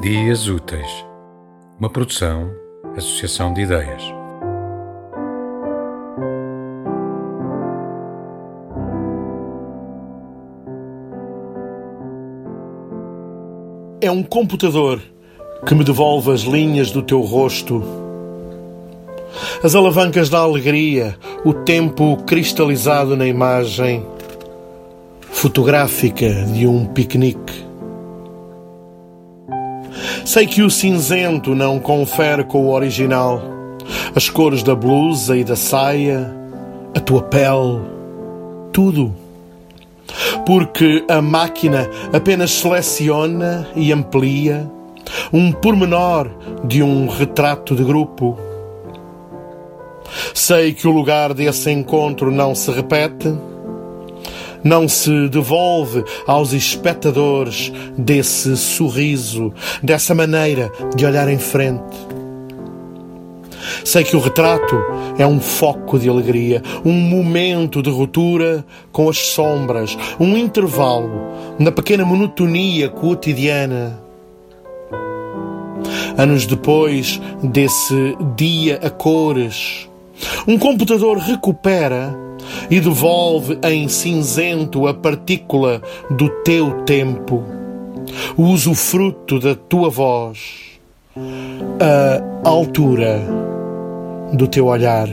Dias Úteis, uma produção, associação de ideias. É um computador que me devolve as linhas do teu rosto, as alavancas da alegria, o tempo cristalizado na imagem fotográfica de um piquenique. Sei que o cinzento não confere com o original as cores da blusa e da saia, a tua pele, tudo. Porque a máquina apenas seleciona e amplia um pormenor de um retrato de grupo. Sei que o lugar desse encontro não se repete não se devolve aos espectadores desse sorriso, dessa maneira de olhar em frente. Sei que o retrato é um foco de alegria, um momento de ruptura com as sombras, um intervalo na pequena monotonia cotidiana. Anos depois desse dia a cores, um computador recupera e devolve em cinzento a partícula do teu tempo, o usufruto da tua voz, a altura do teu olhar.